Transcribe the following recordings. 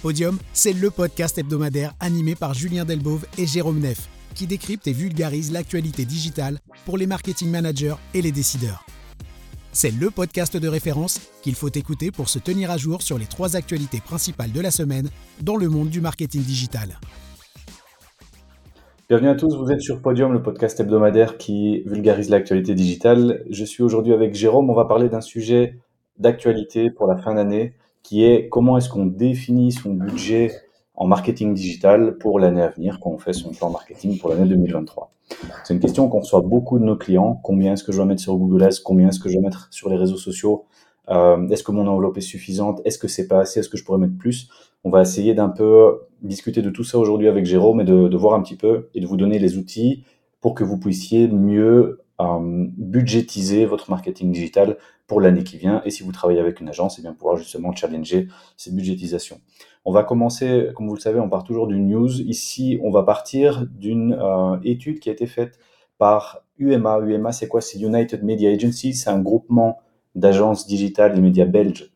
Podium, c'est le podcast hebdomadaire animé par Julien Delbove et Jérôme Neff, qui décrypte et vulgarise l'actualité digitale pour les marketing managers et les décideurs. C'est le podcast de référence qu'il faut écouter pour se tenir à jour sur les trois actualités principales de la semaine dans le monde du marketing digital. Bienvenue à tous, vous êtes sur Podium, le podcast hebdomadaire qui vulgarise l'actualité digitale. Je suis aujourd'hui avec Jérôme, on va parler d'un sujet d'actualité pour la fin d'année qui est comment est-ce qu'on définit son budget en marketing digital pour l'année à venir quand on fait son plan marketing pour l'année 2023. C'est une question qu'on reçoit beaucoup de nos clients. Combien est-ce que je dois mettre sur Google Ads? Combien est-ce que je dois mettre sur les réseaux sociaux? Euh, Est-ce que mon enveloppe est suffisante? Est-ce que c'est pas assez? Est-ce que je pourrais mettre plus? On va essayer d'un peu discuter de tout ça aujourd'hui avec Jérôme et de, voir un petit peu et de vous donner les outils pour que vous puissiez mieux budgétiser votre marketing digital pour l'année qui vient. Et si vous travaillez avec une agence, et eh bien pouvoir justement challenger ces budgétisations. On va commencer, comme vous le savez, on part toujours d'une news. Ici, on va partir d'une euh, étude qui a été faite par UMA. UMA, c'est quoi? C'est United Media Agency. C'est un groupement d'agences digitales et médias belges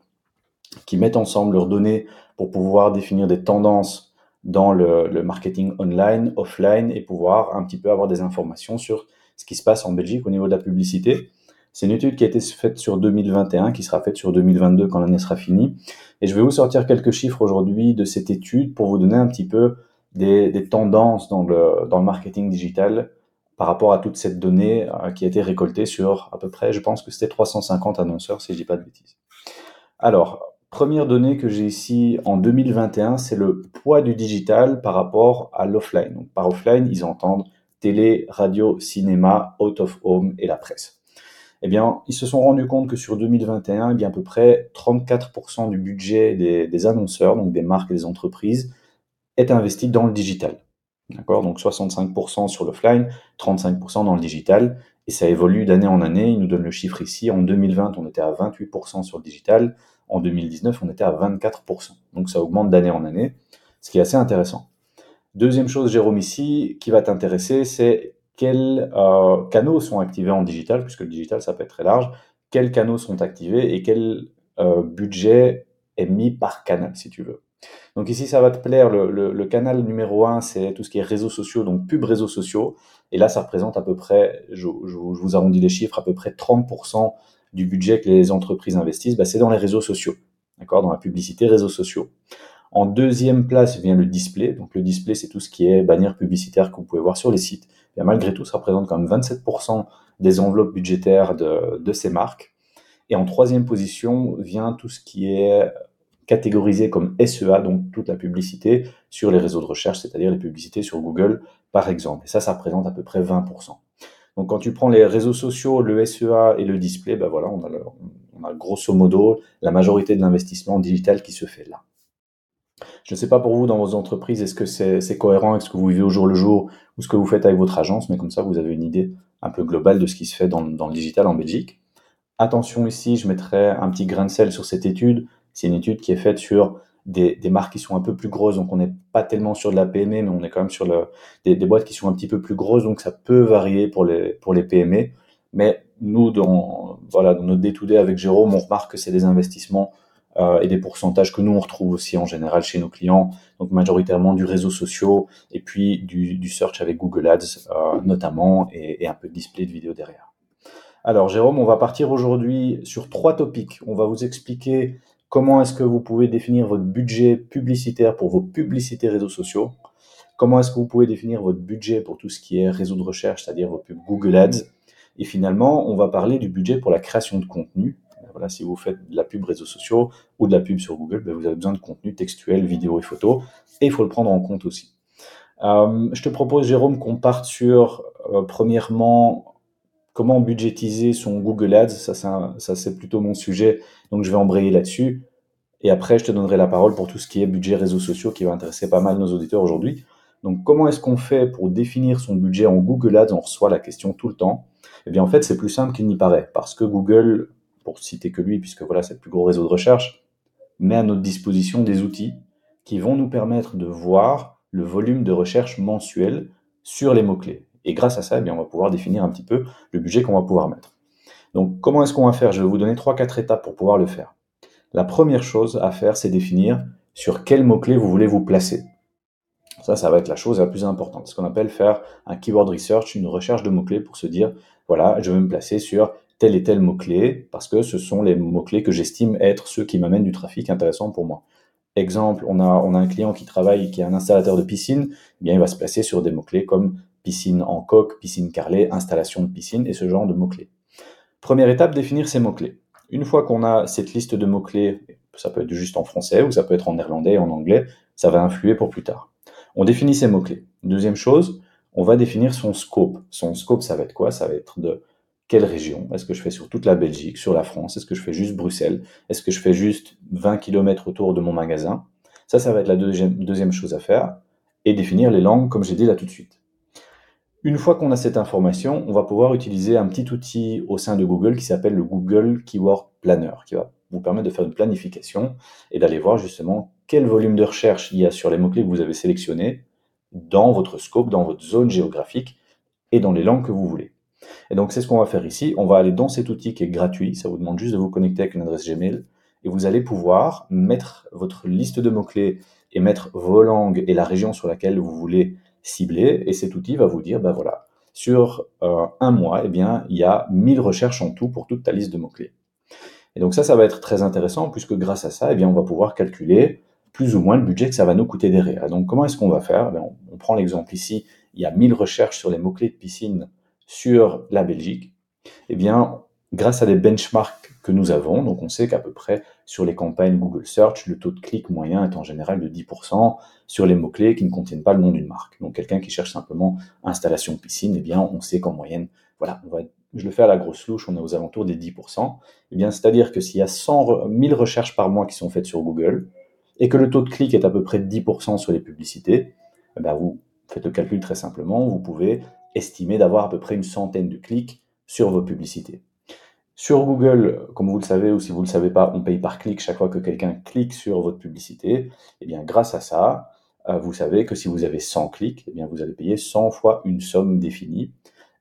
qui mettent ensemble leurs données pour pouvoir définir des tendances dans le marketing online, offline et pouvoir un petit peu avoir des informations sur ce qui se passe en Belgique au niveau de la publicité. C'est une étude qui a été faite sur 2021, qui sera faite sur 2022 quand l'année sera finie. Et je vais vous sortir quelques chiffres aujourd'hui de cette étude pour vous donner un petit peu des, tendances dans le, marketing digital par rapport à toute cette donnée euh, qui a été récoltée sur à peu près, je pense que c'était 350 annonceurs, si je dis pas de bêtises. Alors, première donnée que j'ai ici en 2021, c'est le poids du digital par rapport à l'offline. Par offline, ils entendent télé, radio, cinéma, out of home et la presse. Eh bien, ils se sont rendus compte que sur 2021, eh bien, à peu près 34% du budget des, annonceurs, donc des marques et des entreprises, est investi dans le digital. D'accord? Donc 65% sur l'offline, 35% dans le digital. Et ça évolue d'année en année. Il nous donne le chiffre ici. En 2020, on était à 28% sur le digital. En 2019, on était à 24%. Donc ça augmente d'année en année, ce qui est assez intéressant. Deuxième chose, Jérôme, ici, qui va t'intéresser, c'est quels euh, canaux sont activés en digital, puisque le digital, ça peut être très large. Quels canaux sont activés et quel euh, budget est mis par canal, si tu veux. Donc ici, ça va te plaire. Le, canal numéro un, c'est tout ce qui est réseaux sociaux, donc pub réseaux sociaux. Et là, ça représente à peu près, je, je, je vous arrondis les chiffres, à peu près 30% du budget que les entreprises investissent. Bah, c'est dans les réseaux sociaux, d'accord, dans la publicité réseaux sociaux. En deuxième place vient le display. Donc le display, c'est tout ce qui est bannière publicitaire que vous pouvez voir sur les sites. Et malgré tout, ça représente quand même 27% des enveloppes budgétaires de, ces marques. Et en troisième position vient tout ce qui est catégorisé comme SEA, donc toute la publicité sur les réseaux de recherche, c'est-à-dire les publicités sur Google, par exemple. Et ça, ça représente à peu près 20%. Donc quand tu prends les réseaux sociaux, le SEA et le display, ben voilà, on a grosso modo la majorité de l'investissement digital qui se fait là. Je ne sais pas pour vous dans vos entreprises, est-ce que c'est cohérent avec ce que vous vivez au jour le jour ou ce que vous faites avec votre agence, mais comme ça vous avez une idée un peu globale de ce qui se fait dans, le digital en Belgique. Attention ici, je mettrai un petit grain de sel sur cette étude. C'est une étude qui est faite sur des, marques qui sont un peu plus grosses, donc on n'est pas tellement sur de la PME, mais on est quand même sur des, boîtes qui sont un petit peu plus grosses, donc ça peut varier pour les, PME. Mais nous, dans notre day-to-day avec Jérôme, on remarque que c'est des investissements euh, et des pourcentages que nous on retrouve aussi en général chez nos clients, donc majoritairement du réseau social et puis du, du search avec Google Ads euh, notamment et, et, un peu de display de vidéo derrière. Alors Jérôme, on va partir aujourd'hui sur trois topics. On va vous expliquer comment est-ce que vous pouvez définir votre budget publicitaire pour vos publicités réseaux sociaux, comment est-ce que vous pouvez définir votre budget pour tout ce qui est réseau de recherche, c'est-à-dire vos Google Ads, et finalement on va parler du budget pour la création de contenu voilà, si vous faites de la pub réseaux sociaux ou de la pub sur Google, ben vous avez besoin de contenu textuel, vidéo et photo, et il faut le prendre en compte aussi. Euh, je te propose, Jérôme, qu'on parte sur, euh, premièrement, comment budgétiser son Google Ads. Ça, c'est plutôt mon sujet, donc je vais embrayer là-dessus. Et après, je te donnerai la parole pour tout ce qui est budget réseaux sociaux qui va intéresser pas mal nos auditeurs aujourd'hui. Donc, comment est-ce qu'on fait pour définir son budget en Google Ads? On reçoit la question tout le temps. Eh bien, en fait, c'est plus simple qu'il n'y paraît, parce que Google pour citer que lui, puisque voilà, c'est le plus gros réseau de recherche, met à notre disposition des outils qui vont nous permettre de voir le volume de recherche mensuel sur les mots-clés. Et grâce à ça, eh bien, on va pouvoir définir un petit peu le budget qu'on va pouvoir mettre. Donc, comment est-ce qu'on va faire? Je vais vous donner trois, quatre étapes pour pouvoir le faire. la première chose à faire, c'est définir sur quel mot-clé vous voulez vous placer. Ça, ça va être la chose la plus importante. Ce qu'on appelle faire un keyword research, une recherche de mots-clés pour se dire, voilà, je vais me placer sur tel et tel mot-clé parce que ce sont les mots-clés que j'estime être ceux qui m'amènent du trafic intéressant pour moi. Exemple, on a, un client qui travaille, qui est un installateur de piscine, eh bien il va se placer sur des mots-clés comme piscine en coque, piscine carrelée, installation de piscine et ce genre de mots-clés. Première étape, définir ces mots-clés. Une fois qu'on a cette liste de mots-clés, ça peut être juste en français ou ça peut être en néerlandais, en anglais, ça va influer pour plus tard. On définit ces mots-clés. Deuxième chose, on va définir son scope. Son scope, ça va être quoi? Ça va être de quelle région Est-ce que je fais sur toute la Belgique, sur la France? Est-ce que je fais juste Bruxelles? Est-ce que je fais juste 20 km autour de mon magasin? Ça, ça va être la deuxième, chose à faire. Et définir les langues, comme j'ai dit là tout de suite. Une fois qu'on a cette information, on va pouvoir utiliser un petit outil au sein de Google qui s'appelle le Google Keyword Planner, qui va vous permettre de faire une planification et d'aller voir justement quel volume de recherche il y a sur les mots-clés que vous avez sélectionnés dans votre scope, dans votre zone géographique et dans les langues que vous voulez. Et donc, c'est ce qu'on va faire ici. On va aller dans cet outil qui est gratuit. Ça vous demande juste de vous connecter avec une adresse Gmail. Et vous allez pouvoir mettre votre liste de mots-clés et mettre vos langues et la région sur laquelle vous voulez cibler. Et cet outil va vous dire, ben voilà, sur euh, un mois, eh bien, il y a 1000 recherches en tout pour toute ta liste de mots-clés. Et donc ça, ça va être très intéressant puisque grâce à ça, eh bien, on va pouvoir calculer plus ou moins le budget que ça va nous coûter derrière. Et donc comment est-ce qu'on va faire? Eh on, on, prend l'exemple ici, il y a 1000 recherches sur les mots-clés de piscine sur la Belgique, eh bien, grâce à des benchmarks que nous avons, donc on sait qu'à peu près sur les campagnes Google Search, le taux de clic moyen est en général de 10% sur les mots-clés qui ne contiennent pas le nom d'une marque. Donc quelqu'un qui cherche simplement installation piscine, eh bien, on sait qu'en moyenne, voilà, je le fais à la grosse louche, on est aux alentours des 10%. Eh bien, c'est-à-dire que s'il y a 100, 1000 recherches par mois qui sont faites sur Google, et que le taux de clic est à peu près de 10% sur les publicités, eh bien, vous faites le calcul très simplement, vous pouvez estimé d'avoir à peu près une centaine de clics sur vos publicités. Sur Google, comme vous le savez ou si vous ne le savez pas, on paye par clic chaque fois que quelqu'un clique sur votre publicité. Et eh bien, grâce à ça, euh, vous savez que si vous avez 100 clics, eh bien, vous allez payer 100 fois une somme définie.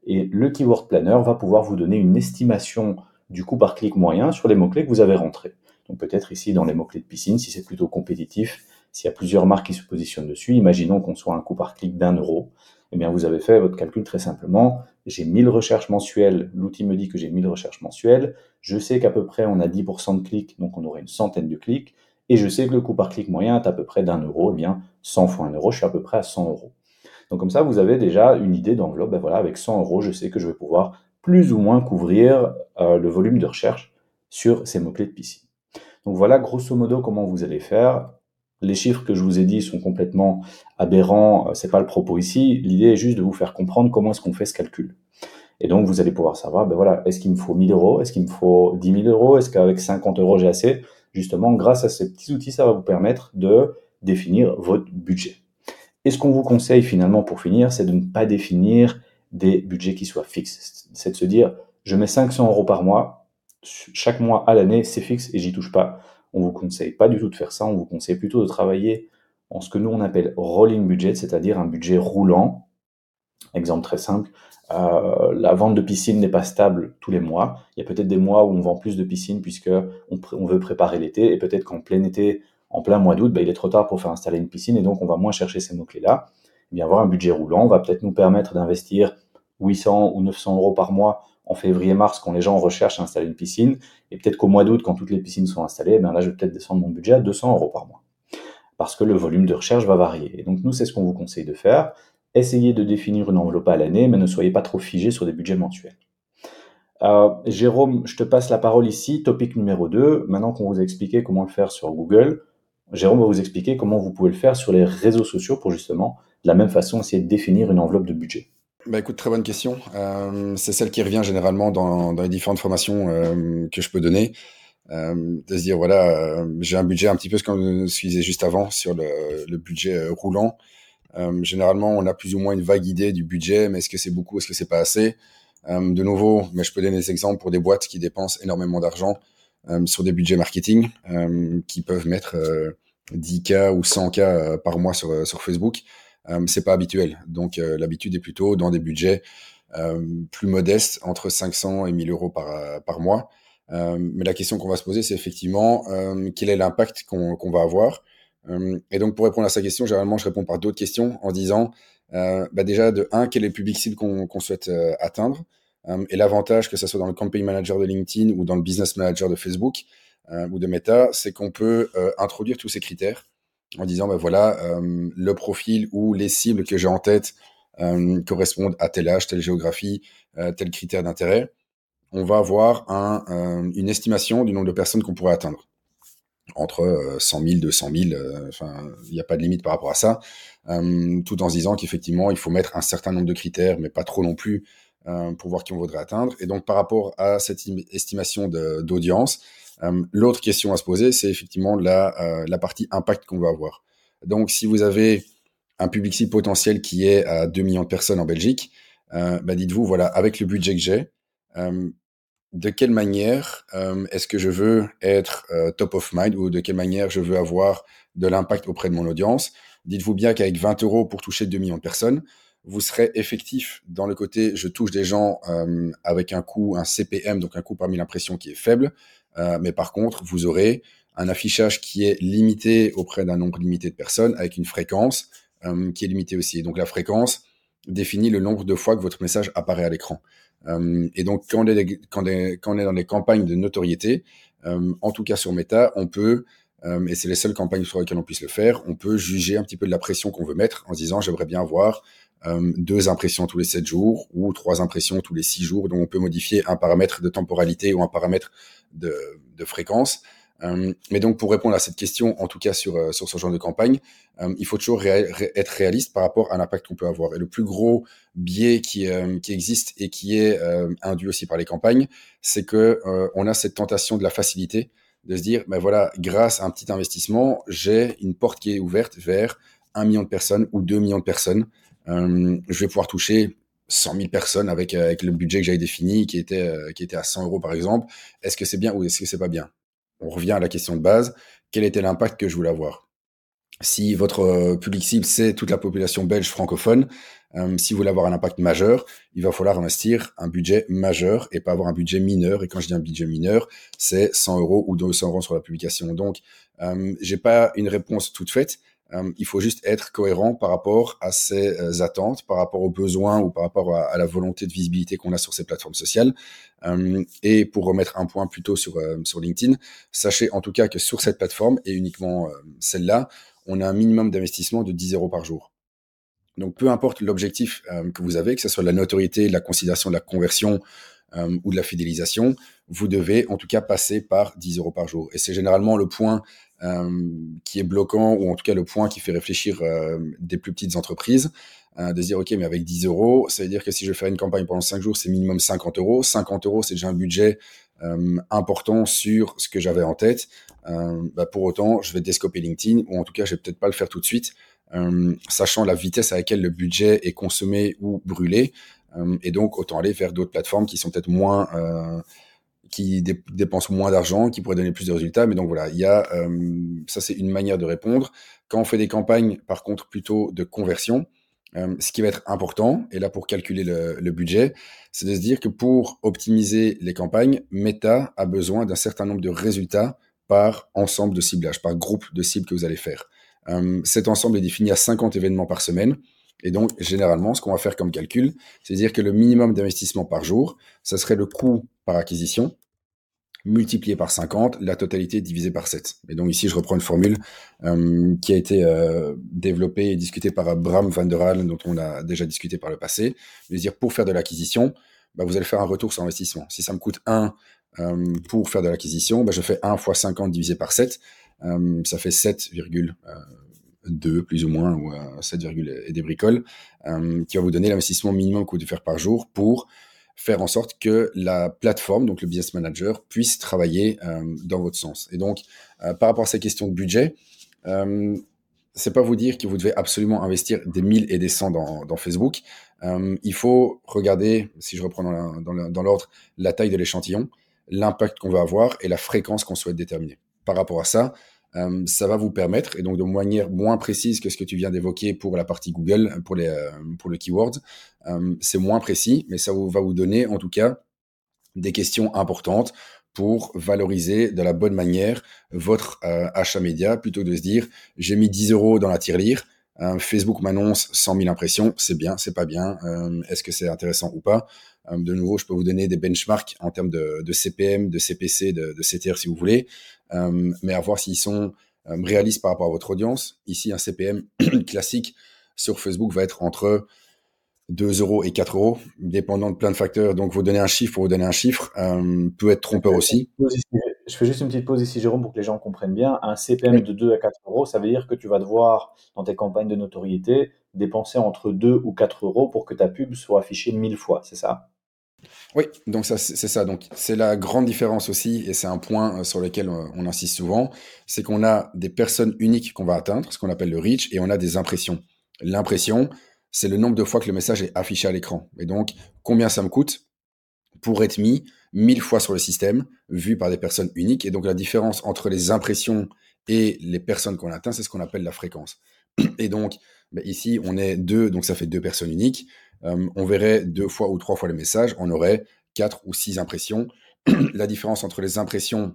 Et le Keyword Planner va pouvoir vous donner une estimation du coût par clic moyen sur les mots-clés que vous avez rentrés. Donc peut-être ici dans les mots-clés de piscine, si c'est plutôt compétitif, s'il y a plusieurs marques qui se positionnent dessus, imaginons qu'on soit un coût par clic d'un euro. Eh bien, vous avez fait votre calcul très simplement. J'ai 1000 recherches mensuelles. L'outil me dit que j'ai 1000 recherches mensuelles. Je sais qu'à peu près on a 10% de clics, donc on aurait une centaine de clics. Et je sais que le coût par clic moyen est à peu près d'un euro. Eh bien, 100 fois un euro, je suis à peu près à 100 euros. Donc comme ça, vous avez déjà une idée d'enveloppe. Ben voilà, avec 100 euros, je sais que je vais pouvoir plus ou moins couvrir euh, le volume de recherche sur ces mots-clés de piscine. Donc voilà grosso modo comment vous allez faire les chiffres que je vous ai dit sont complètement aberrants, euh, c'est pas le propos ici. L'idée est juste de vous faire comprendre comment est-ce qu'on fait ce calcul. Et donc, vous allez pouvoir savoir, ben voilà, est-ce qu'il me faut 1000 euros, est-ce qu'il me faut 10 000 euros, est-ce qu'avec 50 euros j'ai assez? Justement, grâce à ces petits outils, ça va vous permettre de définir votre budget. Et ce qu'on vous conseille finalement pour finir, c'est de ne pas définir des budgets qui soient fixes. C'est de se dire, je mets 500 euros par mois, chaque mois à l'année, c'est fixe et j'y touche pas. On vous conseille pas du tout de faire ça, on vous conseille plutôt de travailler en ce que nous on appelle rolling budget, c'est-à-dire un budget roulant. Exemple très simple, euh, la vente de piscine n'est pas stable tous les mois. Il y a peut-être des mois où on vend plus de piscines puisque on, veut préparer l'été et peut-être qu'en plein été, en plein mois d'août, bah, il est trop tard pour faire installer une piscine et donc on va moins chercher ces mots-clés-là. Eh bien, avoir un budget roulant va peut-être nous permettre d'investir 800 ou 900 euros par mois en février-mars quand les gens recherchent à installer une piscine, et peut-être qu'au mois d'août, quand toutes les piscines sont installées, ben là, je vais peut-être descendre mon budget à 200 euros par mois. Parce que le volume de recherche va varier. Et donc, nous, c'est ce qu'on vous conseille de faire. Essayez de définir une enveloppe à l'année, mais ne soyez pas trop figé sur des budgets mensuels. Euh, Jérôme, je te passe la parole ici. Topic numéro 2. Maintenant qu'on vous a expliqué comment le faire sur Google, Jérôme va vous expliquer comment vous pouvez le faire sur les réseaux sociaux pour justement, de la même façon, essayer de définir une enveloppe de budget. Bah écoute, très bonne question. Euh, c'est celle qui revient généralement dans, les différentes formations euh, que je peux donner. Euh, de se dire, voilà, euh, j'ai un budget un petit peu ce que je disais juste avant sur le, budget roulant. généralement, on a plus ou moins une vague idée du budget, mais est-ce que c'est beaucoup, est-ce que c'est pas assez? De nouveau, mais je peux donner des exemples pour des boîtes qui dépensent énormément d'argent sur des budgets marketing, qui peuvent mettre 10K ou 100K par mois sur, Facebook c'est pas habituel. Donc euh, l'habitude est plutôt dans des budgets euh, plus modestes, entre 500 et 1000 euros par, par mois. mais la question qu'on va se poser, c'est effectivement quel est l'impact qu'on va avoir? et donc, pour répondre à sa question, généralement, je réponds par d'autres questions en disant, bah déjà, de un, quel est le public cible qu'on souhaite atteindre? Et l'avantage, que ce soit dans le campaign manager de LinkedIn ou dans le business manager de Facebook ou de Meta, c'est qu'on peut introduire tous ces critères en disant, ben voilà, euh, le profil ou les cibles que j'ai en tête euh, correspondent à tel âge, telle géographie, euh, tel critère d'intérêt, on va avoir un, une estimation du nombre de personnes qu'on pourrait atteindre. Entre 100 000, 200 000, enfin, il n'y a pas de limite par rapport à ça, tout en se disant qu'effectivement, il faut mettre un certain nombre de critères, mais pas trop non plus, pour voir qui on voudrait atteindre. Et donc, par rapport à cette estimation d'audience, l'autre question à se poser, c'est effectivement la, euh, la partie impact qu'on va avoir. Donc, si vous avez un public cible potentiel qui est à 2 millions de personnes en Belgique, euh, bah dites-vous, voilà, avec le budget que j'ai, de quelle manière est-ce que je veux être top of mind ou de quelle manière je veux avoir de l'impact auprès de mon audience? Dites-vous bien qu'avec 20 euros pour toucher 2 millions de personnes, vous serez effectif dans le côté je touche des gens avec un coût, un CPM, donc un coût parmi l'impression qui est faible, euh, mais par contre, vous aurez un affichage qui est limité auprès d'un nombre limité de personnes avec une fréquence euh, qui est limitée aussi. donc la fréquence définit le nombre de fois que votre message apparaît à l'écran. Euh, et donc quand on, est, quand, on est, dans des campagnes de notoriété, en tout cas sur Meta, on peut et c'est les seules campagnes sur lesquelles on puisse le faire, on peut juger un petit peu de la pression qu'on veut mettre en se disant j'aimerais bien avoir deux impressions tous les sept jours ou trois impressions tous les six jours. Donc on peut modifier un paramètre de temporalité ou un paramètre de, fréquence. Euh, mais donc, pour répondre à cette question, en tout cas sur, euh, sur ce genre de campagne, euh, il faut toujours être réaliste par rapport à l'impact qu'on peut avoir. Et le plus gros biais qui, qui existe et qui est induit aussi par les campagnes, c'est que on a cette tentation de la facilité, de se dire, ben voilà, grâce à un petit investissement, j'ai une porte qui est ouverte vers un million de personnes ou deux millions de personnes. Je vais pouvoir toucher 100 000 personnes avec, euh, avec le budget que j'avais défini, qui était, euh, qui était à 100 euros par exemple. Est-ce que c'est bien ou est-ce que c'est pas bien? On revient à la question de base. Quel était l'impact que je voulais avoir? Si votre euh, public cible, c'est toute la population belge francophone, si vous voulez avoir un impact majeur, il va falloir investir un budget majeur et pas avoir un budget mineur. Et quand je dis un budget mineur, c'est 100 euros ou 200 euros sur la publication. Donc, euh, j'ai pas une réponse toute faite. Euh, il faut juste être cohérent par rapport à ses euh, attentes, par rapport aux besoins ou par rapport à, la volonté de visibilité qu'on a sur ces plateformes sociales. Euh, et pour remettre un point plutôt sur, LinkedIn, sachez en tout cas que sur cette plateforme, et uniquement celle-là, on a un minimum d'investissement de 10 euros par jour. Donc peu importe l'objectif que vous avez, que ce soit la notoriété, la considération de la conversion ou de la fidélisation, vous devez en tout cas passer par 10 euros par jour. Et c'est généralement le point qui est bloquant, ou en tout cas le point qui fait réfléchir euh, des plus petites entreprises, euh, de se dire, OK, mais avec 10 euros, ça veut dire que si je fais une campagne pendant 5 jours, c'est minimum 50 euros. 50 euros, c'est déjà un budget important sur ce que j'avais en tête. Bah, pour autant, je vais descoper LinkedIn, ou en tout cas, je vais peut-être pas le faire tout de suite, sachant la vitesse à laquelle le budget est consommé ou brûlé. et donc, autant aller vers d'autres plateformes qui sont peut-être moins qui dépensent moins d'argent, qui pourraient donner plus de résultats. Mais donc voilà, il y a euh, ça, c'est une manière de répondre. Quand on fait des campagnes, par contre, plutôt de conversion, euh, ce qui va être important, et là pour calculer le, le budget, c'est de se dire que pour optimiser les campagnes, Meta a besoin d'un certain nombre de résultats par ensemble de ciblage, par groupe de cibles que vous allez faire. Euh, cet ensemble est défini à 50 événements par semaine. Et donc, généralement, ce qu'on va faire comme calcul, c'est dire que le minimum d'investissement par jour, ça serait le coût par acquisition multiplié par 50, la totalité divisée par 7. Et donc ici, je reprends une formule euh, qui a été euh, développée et discutée par Bram van der Haal, dont on a déjà discuté par le passé. C'est-à-dire, pour faire de l'acquisition, bah, vous allez faire un retour sur investissement. Si ça me coûte 1 euh, pour faire de l'acquisition, bah, je fais 1 fois 50 divisé par 7. ça fait 7,2 plus ou moins, ou 7, et des bricoles, qui va vous donner l'investissement minimum que vous devez faire par jour pour faire en sorte que la plateforme, donc le business manager, puisse travailler euh, dans votre sens. Et donc, euh, par rapport à ces questions de budget, euh, c'est pas vous dire que vous devez absolument investir des 1000 et des 100 dans, Facebook. Euh, il faut regarder, si je reprends dans l'ordre, la taille de l'échantillon, l'impact qu'on va avoir et la fréquence qu'on souhaite déterminer. Par rapport à ça, euh, ça va vous permettre, et donc de manière moins précise que ce que tu viens d'évoquer pour la partie Google, pour, les, euh, pour le keyword, euh, c'est moins précis, mais ça va vous donner en tout cas des questions importantes pour valoriser de la bonne manière votre achat média. Plutôt que de se dire j'ai mis 10 euros dans la tirelire, Facebook m'annonce 100 000 impressions, c'est bien, c'est pas bien, est-ce que c'est intéressant ou pas? De nouveau, je peux vous donner des benchmarks en termes de, CPM, de CPC, de, de, CTR si vous voulez, mais à voir s'ils sont réalistes par rapport à votre audience. Ici, un CPM classique sur Facebook va être entre 2 euros et 4 euros, dépendant de plein de facteurs. Donc, vous donner un chiffre pour vous donner un chiffre euh, peut être trompeur aussi. Je fais juste une petite pause ici, Jérôme, pour que les gens comprennent bien. Un CPM de 2 à 4 euros, ça veut dire que tu vas devoir, dans tes campagnes de notoriété, dépenser entre 2 ou 4 euros pour que ta pub soit affichée 1000 fois, c'est ça? Oui, donc ça c'est ça. Donc c'est la grande différence aussi, et c'est un point euh, sur lequel euh, on insiste souvent, c'est qu'on a des personnes uniques qu'on va atteindre, ce qu'on appelle le reach, et on a des impressions. L'impression, c'est le nombre de fois que le message est affiché à l'écran. Et donc, combien ça me coûte pour être mis mille fois sur le système, vu par des personnes uniques. Et donc, la différence entre les impressions et les personnes qu'on atteint, c'est ce qu'on appelle la fréquence. Et donc, bah, ici, on est deux, donc ça fait deux personnes uniques. Euh, on verrait deux fois ou trois fois le message, on aurait quatre ou six impressions. la différence entre les impressions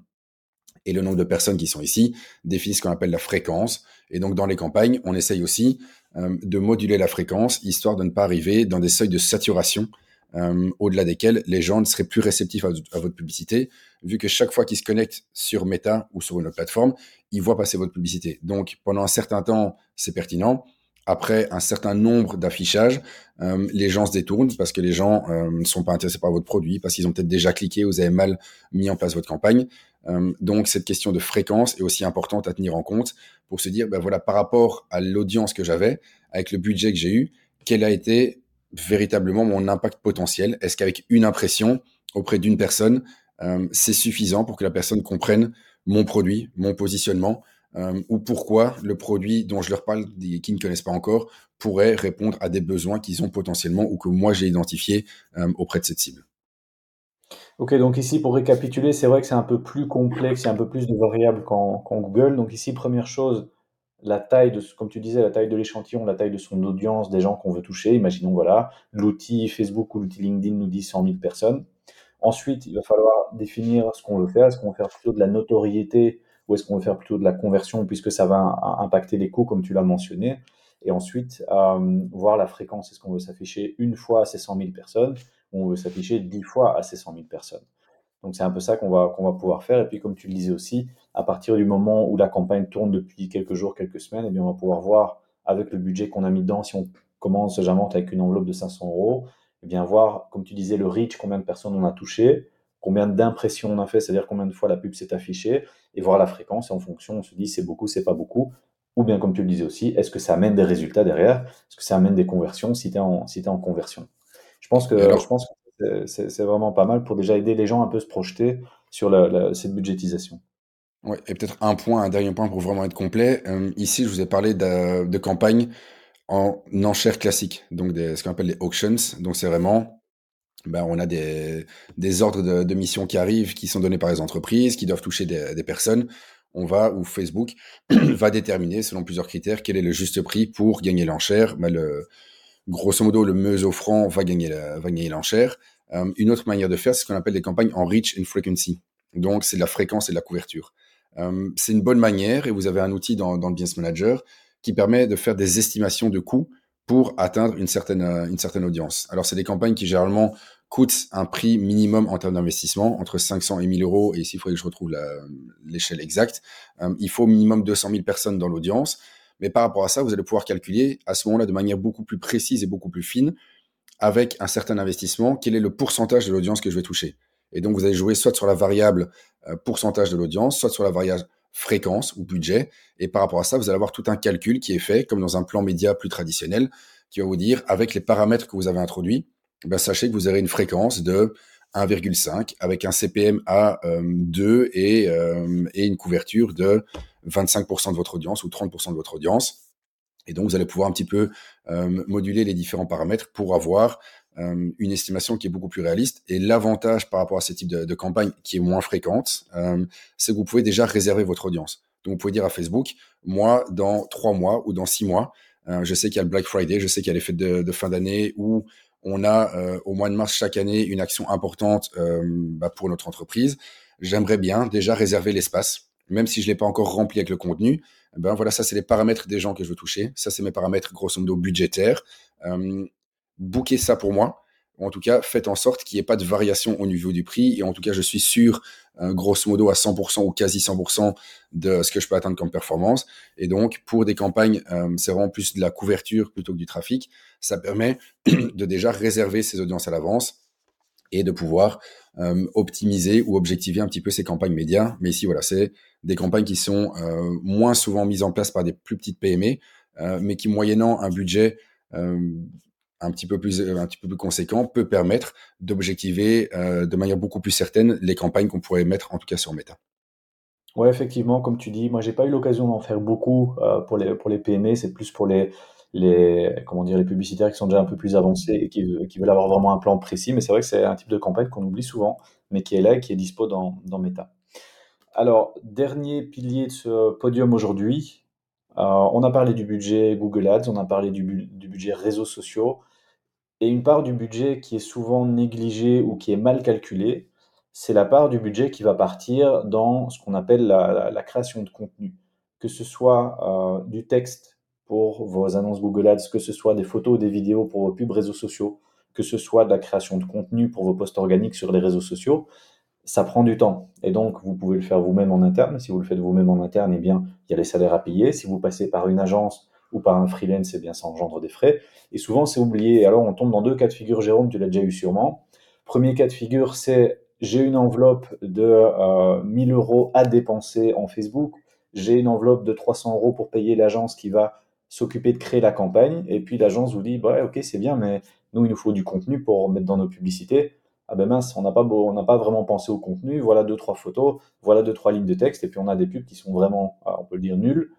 et le nombre de personnes qui sont ici définit ce qu'on appelle la fréquence. Et donc, dans les campagnes, on essaye aussi euh, de moduler la fréquence, histoire de ne pas arriver dans des seuils de saturation euh, au-delà desquels les gens ne seraient plus réceptifs à, votre publicité, vu que chaque fois qu'ils se connectent sur Meta ou sur une autre plateforme, ils voient passer votre publicité. Donc, pendant un certain temps, c'est pertinent. Après un certain nombre d'affichages, euh, les gens se détournent parce que les gens ne sont pas intéressés par votre produit, parce qu'ils ont peut-être déjà cliqué, vous avez mal mis en place votre campagne. Euh, donc cette question de fréquence est aussi importante à tenir en compte pour se dire, ben voilà, par rapport à l'audience que j'avais, avec le budget que j'ai eu, quel a été véritablement mon impact potentiel? Est-ce qu'avec une impression auprès d'une personne, euh, c'est suffisant pour que la personne comprenne mon produit, mon positionnement, euh, ou pourquoi le produit dont je leur parle, qui ne connaissent pas encore, pourrait répondre à des besoins qu'ils ont potentiellement ou que moi j'ai identifiés auprès de cette cible. Ok, donc ici, pour récapituler, c'est vrai que c'est un peu plus complexe, il y a un peu plus de variables qu'en Google. Donc ici, première chose, la taille de, comme tu disais, la taille de l'échantillon, la taille de son audience, des gens qu'on veut toucher. Imaginons, voilà, l'outil Facebook ou l'outil LinkedIn nous dit 100 000 personnes. Ensuite, il va falloir définir ce qu'on veut faire. Est-ce qu'on veut faire plutôt de la notoriété ou est-ce qu'on veut faire plutôt de la conversion puisque ça va impacter les coûts, comme tu l'as mentionné. Et ensuite, euh, voir la fréquence. Est-ce qu'on veut s'afficher une fois à ces 100 000 personnes on veut s'afficher 10 fois à ces 100 000 personnes. Donc c'est un peu ça qu'on va, pouvoir faire. Et puis comme tu le disais aussi, à partir du moment où la campagne tourne depuis quelques jours, quelques semaines, eh bien, on va pouvoir voir avec le budget qu'on a mis dedans, si on commence jamais avec une enveloppe de 500 euros, eh bien voir, comme tu disais, le reach, combien de personnes on a touché, combien d'impressions on a fait, c'est-à-dire combien de fois la pub s'est affichée, et voir la fréquence. Et en fonction, on se dit c'est beaucoup, c'est pas beaucoup. Ou bien, comme tu le disais aussi, est-ce que ça amène des résultats derrière? Est-ce que ça amène des conversions si tu es, si es en conversion? Je pense que, je pense que c'est vraiment pas mal pour déjà aider les gens un peu à se projeter sur cette budgétisation. Ouais, et peut-être un point, un dernier point pour vraiment être complet. Euh, ici, je vous ai parlé de, de campagne en enchères classiques, donc des, ce qu'on appelle les auctions. Donc c'est vraiment, ben, on a des, des ordres de, mission qui arrivent, qui sont donnés par les entreprises, qui doivent toucher des, personnes. On va, ou Facebook va déterminer, selon plusieurs critères, quel est le juste prix pour gagner l'enchère. Ben, le, grosso modo, le mieux offrant va gagner va gagner l'enchère. Euh, une autre manière de faire, c'est ce qu'on appelle des campagnes en reach and frequency. Donc, c'est de la fréquence et de la couverture. Euh, c'est une bonne manière, et vous avez un outil dans, dans, le Business Manager qui permet de faire des estimations de coûts pour atteindre une certaine, euh, une certaine audience. Alors, c'est des campagnes qui généralement coûtent un prix minimum en termes d'investissement, entre 500 et 1000 euros, et ici, il faudrait que je retrouve l'échelle exacte. il faut minimum 200 000 personnes dans l'audience. Mais par rapport à ça, vous allez pouvoir calculer à ce moment-là de manière beaucoup plus précise et beaucoup plus fine, avec un certain investissement, quel est le pourcentage de l'audience que je vais toucher. Et donc, vous allez jouer soit sur la variable euh, pourcentage de l'audience, soit sur la variable fréquence ou budget. Et par rapport à ça, vous allez avoir tout un calcul qui est fait, comme dans un plan média plus traditionnel, qui va vous dire, avec les paramètres que vous avez introduits, ben, sachez que vous aurez une fréquence de 1,5 avec un CPM à 2 euh, et, euh, et une couverture de 25% de votre audience ou 30% de votre audience. Et donc, vous allez pouvoir un petit peu euh, moduler les différents paramètres pour avoir euh, une estimation qui est beaucoup plus réaliste. Et l'avantage par rapport à ce type de, de campagne qui est moins fréquente, euh, c'est que vous pouvez déjà réserver votre audience. Donc, vous pouvez dire à Facebook, moi, dans trois mois ou dans six mois, je sais qu'il y a le Black Friday, je sais qu'il y a les fêtes de, fin d'année où on a au mois de mars chaque année une action importante bah, pour notre entreprise. j'aimerais bien déjà réserver l'espace, même si je l'ai pas encore rempli avec le contenu. Eh ben voilà, ça c'est les paramètres des gens que je veux toucher. Ça c'est mes paramètres grosso modo budgétaires. Euh, booker ça pour moi. En tout cas, faites en sorte qu'il n'y ait pas de variation au niveau du prix. Et en tout cas, je suis sûr, euh, grosso modo, à 100% ou quasi 100% de ce que je peux atteindre comme performance. Et donc, pour des campagnes, euh, c'est vraiment plus de la couverture plutôt que du trafic. Ça permet de déjà réserver ses audiences à l'avance et de pouvoir euh, optimiser ou objectiver un petit peu ces campagnes médias. Mais ici, voilà, c'est des campagnes qui sont moins souvent mises en place par des plus petites PME, mais qui, moyennant un budget un petit peu plus un petit peu plus conséquent, peut permettre d'objectiver de manière beaucoup plus certaine les campagnes qu'on pourrait mettre en tout cas sur Meta. Ouais, effectivement, comme tu dis, moi j'ai pas eu l'occasion d'en faire beaucoup pour les pour les PME, c'est plus pour les les, comment dire, les publicitaires qui sont déjà un peu plus avancés et qui, qui veulent avoir vraiment un plan précis. Mais c'est vrai que c'est un type de campagne qu'on oublie souvent, mais qui est là et qui est dispo dans, dans Meta. Alors, dernier pilier de ce podium aujourd'hui, euh, on a parlé du budget Google Ads, on a parlé du, du, budget réseaux sociaux, et une part du budget qui est souvent négligée ou qui est mal calculée, c'est la part du budget qui va partir dans ce qu'on appelle la, création de contenu, que ce soit euh, du texte pour vos annonces Google Ads, que ce soit des photos ou des vidéos pour vos pubs réseaux sociaux, que ce soit de la création de contenu pour vos posts organiques sur les réseaux sociaux, ça prend du temps. Et donc, vous pouvez le faire vous-même en interne. Si vous le faites vous-même en interne, eh bien, il y a les salaires à payer. Si vous passez par une agence ou par un freelance, eh bien, ça engendre des frais. Et souvent, c'est oublié. alors, on tombe dans deux cas de figure, Jérôme, tu l'as déjà eu sûrement. Premier cas de figure, c'est j'ai une enveloppe de euh, 1000 euros à dépenser en Facebook. J'ai une enveloppe de 300 euros pour payer l'agence qui va s'occuper de créer la campagne, et puis l'agence vous dit, bah, ok, c'est bien, mais nous, il nous faut du contenu pour mettre dans nos publicités. Ah ben mince, on n'a pas, on n'a pas vraiment pensé au contenu, voilà deux, trois photos, voilà deux, trois lignes de texte, et puis on a des pubs qui sont vraiment, ah, on peut le dire, nulles,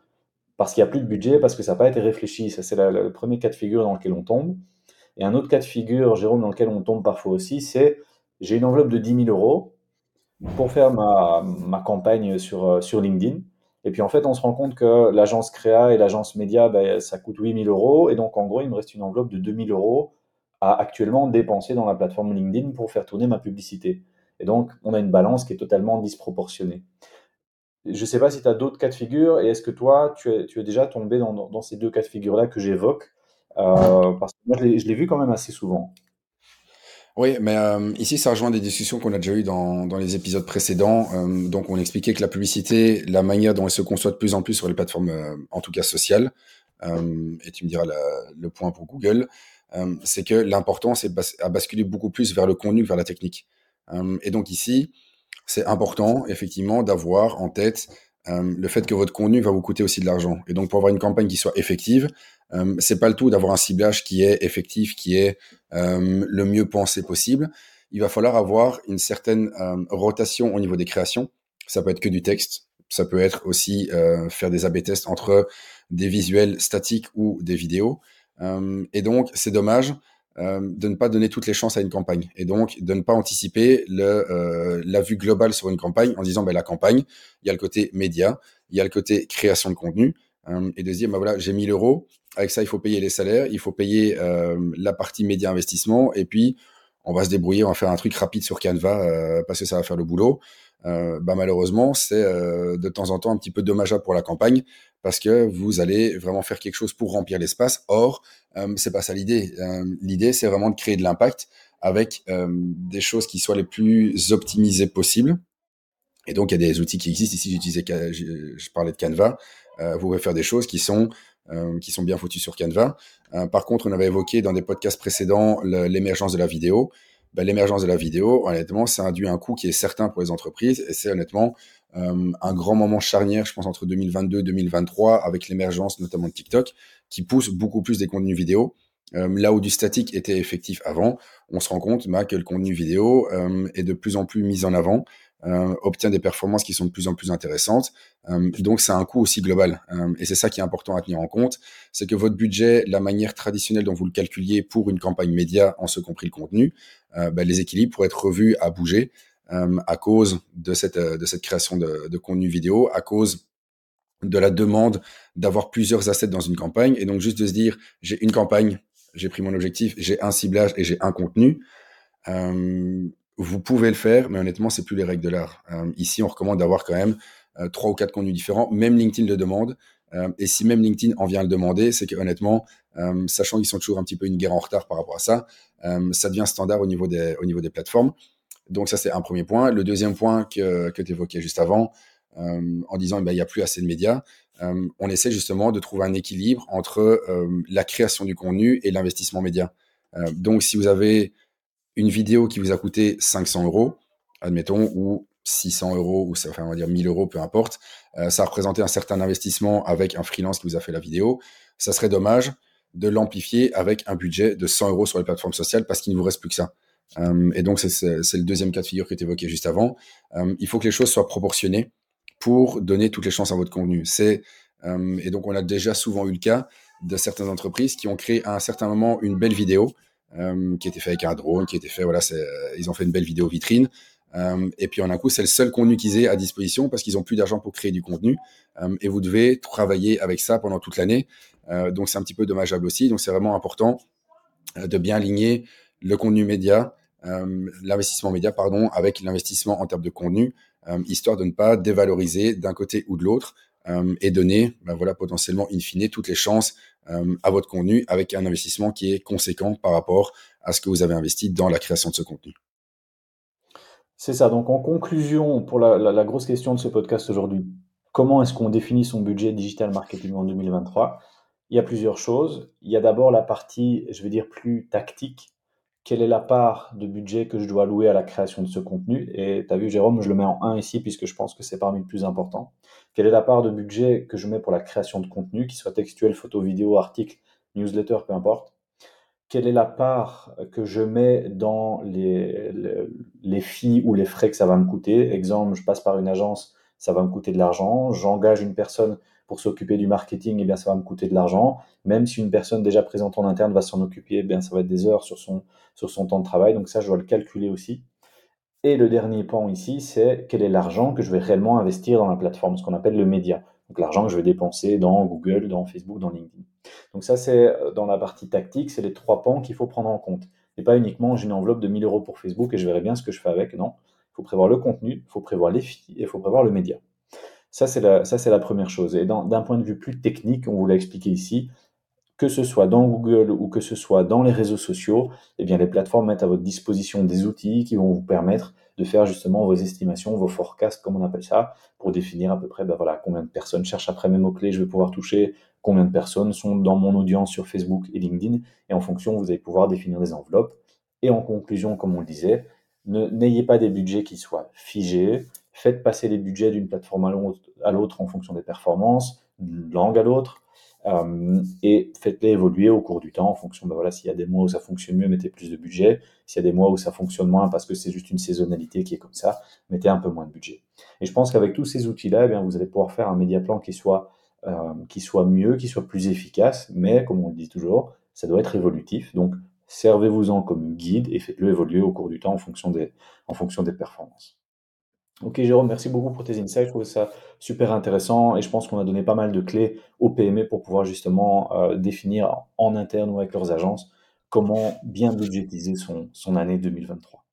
parce qu'il n'y a plus de budget, parce que ça n'a pas été réfléchi. Ça, c'est le premier cas de figure dans lequel on tombe. Et un autre cas de figure, Jérôme, dans lequel on tombe parfois aussi, c'est j'ai une enveloppe de 10 000 euros pour faire ma, campagne sur, sur LinkedIn. Et puis en fait, on se rend compte que l'agence créa et l'agence média, ben, ça coûte 8000 euros. Et donc en gros, il me reste une enveloppe de 2000 euros à actuellement dépenser dans la plateforme LinkedIn pour faire tourner ma publicité. Et donc, on a une balance qui est totalement disproportionnée. Je ne sais pas si tu as d'autres cas de figure et est-ce que toi, tu es, déjà tombé dans, ces deux cas de figure-là que j'évoque? Euh, Parce que moi, je l'ai vu quand même assez souvent. Oui, mais euh, ici, ça rejoint des discussions qu'on a déjà eues dans, les épisodes précédents. Euh, donc, on expliquait que la publicité, la manière dont elle se conçoit de plus en plus sur les plateformes, en tout cas sociales, et tu me diras le point pour Google, c'est que l'important, c'est bas à basculer beaucoup plus vers le contenu que vers la technique. et donc ici, c'est important, effectivement, d'avoir en tête le fait que votre contenu va vous coûter aussi de l'argent. Et donc, pour avoir une campagne qui soit effective, euh, c'est pas le tout d'avoir un ciblage qui est effectif, qui est le mieux pensé possible. Il va falloir avoir une certaine rotation au niveau des créations. Ça peut être que du texte, ça peut être aussi faire des A/B tests entre des visuels statiques ou des vidéos. et donc, c'est dommage de ne pas donner toutes les chances à une campagne et donc de ne pas anticiper le, la vue globale sur une campagne en disant ben, la campagne, il y a le côté média, il y a le côté création de contenu et de se dire ben, voilà j'ai 1000 euros, avec ça, il faut payer les salaires, il faut payer euh, la partie média investissement, et puis on va se débrouiller, on va faire un truc rapide sur Canva euh, parce que ça va faire le boulot. Euh, bah malheureusement, c'est euh, de temps en temps un petit peu dommageable pour la campagne parce que vous allez vraiment faire quelque chose pour remplir l'espace. Or, euh, c'est pas ça l'idée. Euh, l'idée, c'est vraiment de créer de l'impact avec des choses qui soient les plus optimisées possibles. Et donc, il y a des outils qui existent. Ici, j'utilisais, je, parlais de Canva. vous pouvez faire des choses qui sont euh, qui sont bien foutus sur Canva. Euh, par contre, on avait évoqué dans des podcasts précédents l'émergence de la vidéo. Ben, l'émergence de la vidéo, honnêtement, ça induit un coût qui est certain pour les entreprises et c'est honnêtement euh, un grand moment charnière, je pense, entre 2022 et 2023 avec l'émergence notamment de TikTok qui pousse beaucoup plus des contenus vidéo. Euh, là où du statique était effectif avant, on se rend compte bah, que le contenu vidéo euh, est de plus en plus mis en avant euh, obtient des performances qui sont de plus en plus intéressantes. Euh, donc, c'est un coût aussi global. Euh, et c'est ça qui est important à tenir en compte. C'est que votre budget, la manière traditionnelle dont vous le calculiez pour une campagne média, en ce compris le contenu, ben, les équilibres pourraient être revus à bouger à cause de cette, de cette création de, de contenu vidéo, à cause de la demande d'avoir plusieurs assets dans une campagne. Et donc, juste de se dire, j'ai une campagne, j'ai pris mon objectif, j'ai un ciblage et j'ai un contenu. Euh, vous pouvez le faire, mais honnêtement, c'est plus les règles de l'art. ici, on recommande d'avoir quand même trois ou quatre contenus différents. Même LinkedIn le demande. et si même LinkedIn en vient le demander, c'est que honnêtement, sachant qu'ils sont toujours un petit peu une guerre en retard par rapport à ça, ça devient standard au niveau des, au niveau des plateformes. Donc ça, c'est un premier point. Le deuxième point que, que tu évoquais juste avant, euh, en disant eh ben, il n'y a plus assez de médias, euh, on essaie justement de trouver un équilibre entre euh, la création du contenu et l'investissement média. donc si vous avez une vidéo qui vous a coûté 500 euros, admettons, ou 600 euros, ou enfin, on va dire 1000 euros, peu importe, ça a un certain investissement avec un freelance qui vous a fait la vidéo, ça serait dommage de l'amplifier avec un budget de 100 euros sur les plateformes sociales parce qu'il ne vous reste plus que ça. Euh, et donc, c'est le deuxième cas de figure que tu évoquais juste avant. Euh, il faut que les choses soient proportionnées pour donner toutes les chances à votre contenu. C'est euh, et donc, on a déjà souvent eu le cas de certaines entreprises qui ont créé à un certain moment une belle vidéo euh, qui était faite avec un drone, qui était fait, voilà, ils ont fait une belle vidéo vitrine. Euh, et puis en un coup, c'est le seul contenu qu'ils aient à disposition parce qu'ils ont plus d'argent pour créer du contenu. Euh, et vous devez travailler avec ça pendant toute l'année. donc c'est un petit peu dommageable aussi. Donc c'est vraiment important de bien aligner le contenu média euh, l'investissement média pardon, avec l'investissement en termes de contenu, euh, histoire de ne pas dévaloriser d'un côté ou de l'autre euh, et donner ben voilà, potentiellement in fine toutes les chances à votre contenu avec un investissement qui est conséquent par rapport à ce que vous avez investi dans la création de ce contenu. C'est ça. Donc, en conclusion, pour la, la, grosse question de ce podcast aujourd'hui, comment est-ce qu'on définit son budget digital marketing en 2023 Il y a plusieurs choses. Il y a d'abord la partie, je vais dire, plus tactique quelle est la part de budget que je dois allouer à la création de ce contenu? Et tu as vu, Jérôme, je le mets en 1 ici puisque je pense que c'est parmi les plus importants. Quelle est la part de budget que je mets pour la création de contenu, qu'il soit textuel, photo, vidéo, article, newsletter, peu importe? Quelle est la part que je mets dans les, les, ou les frais que ça va me coûter? Exemple, je passe par une agence, ça va me coûter de l'argent. J'engage une personne pour s'occuper du marketing, eh bien, ça va me coûter de l'argent. Même si une personne déjà présente en interne va s'en occuper, eh bien, ça va être des heures sur son temps de travail. Donc ça, je dois le calculer aussi. Et le dernier point ici, c'est quel est l'argent que je vais réellement investir dans la plateforme, ce qu'on appelle le média. Donc l'argent que je vais dépenser dans Google, dans Facebook, dans LinkedIn. Donc ça, c'est euh, dans la partie tactique, c'est les trois pans qu'il faut prendre en compte. Et pas uniquement j'ai une enveloppe de 1000 euros pour Facebook et je verrai bien ce que je fais avec. Non, il faut prévoir le contenu, il faut prévoir les filles et il faut prévoir le média. Ça, c'est la, ça, c'est la première chose. Et d'un point de vue plus technique, on vous l'a expliqué ici, que ce soit dans Google ou que ce soit dans les réseaux sociaux, eh bien, les plateformes mettent à votre disposition des outils qui vont vous permettre de faire justement vos estimations, vos forecasts, comme on appelle ça, pour définir à peu près ben voilà, combien de personnes cherchent après mes mots-clés, je vais pouvoir toucher, combien de personnes sont dans mon audience sur Facebook et LinkedIn. Et en fonction, vous allez pouvoir définir des enveloppes. Et en conclusion, comme on le disait, n'ayez pas des budgets qui soient figés, faites passer les budgets d'une plateforme à l'autre en fonction des performances, d'une langue à l'autre, euh, et faites-les évoluer au cours du temps en fonction, ben voilà, s'il y a des mois où ça fonctionne mieux, mettez plus de budget, s'il y a des mois où ça fonctionne moins parce que c'est juste une saisonnalité qui est comme ça, mettez un peu moins de budget. Et je pense qu'avec tous ces outils-là, eh bien, vous allez pouvoir faire un média plan qui soit, euh, qui soit mieux, qui soit plus efficace, mais comme on le dit toujours, ça doit être évolutif, donc servez-vous-en comme guide et faites-le évoluer au cours du temps en fonction des, en fonction des performances. Ok Jérôme, merci beaucoup pour tes insights. Je trouve ça super intéressant et je pense qu'on a donné pas mal de clés aux PME pour pouvoir justement euh, définir en interne ou avec leurs agences comment bien budgétiser son, son année 2023.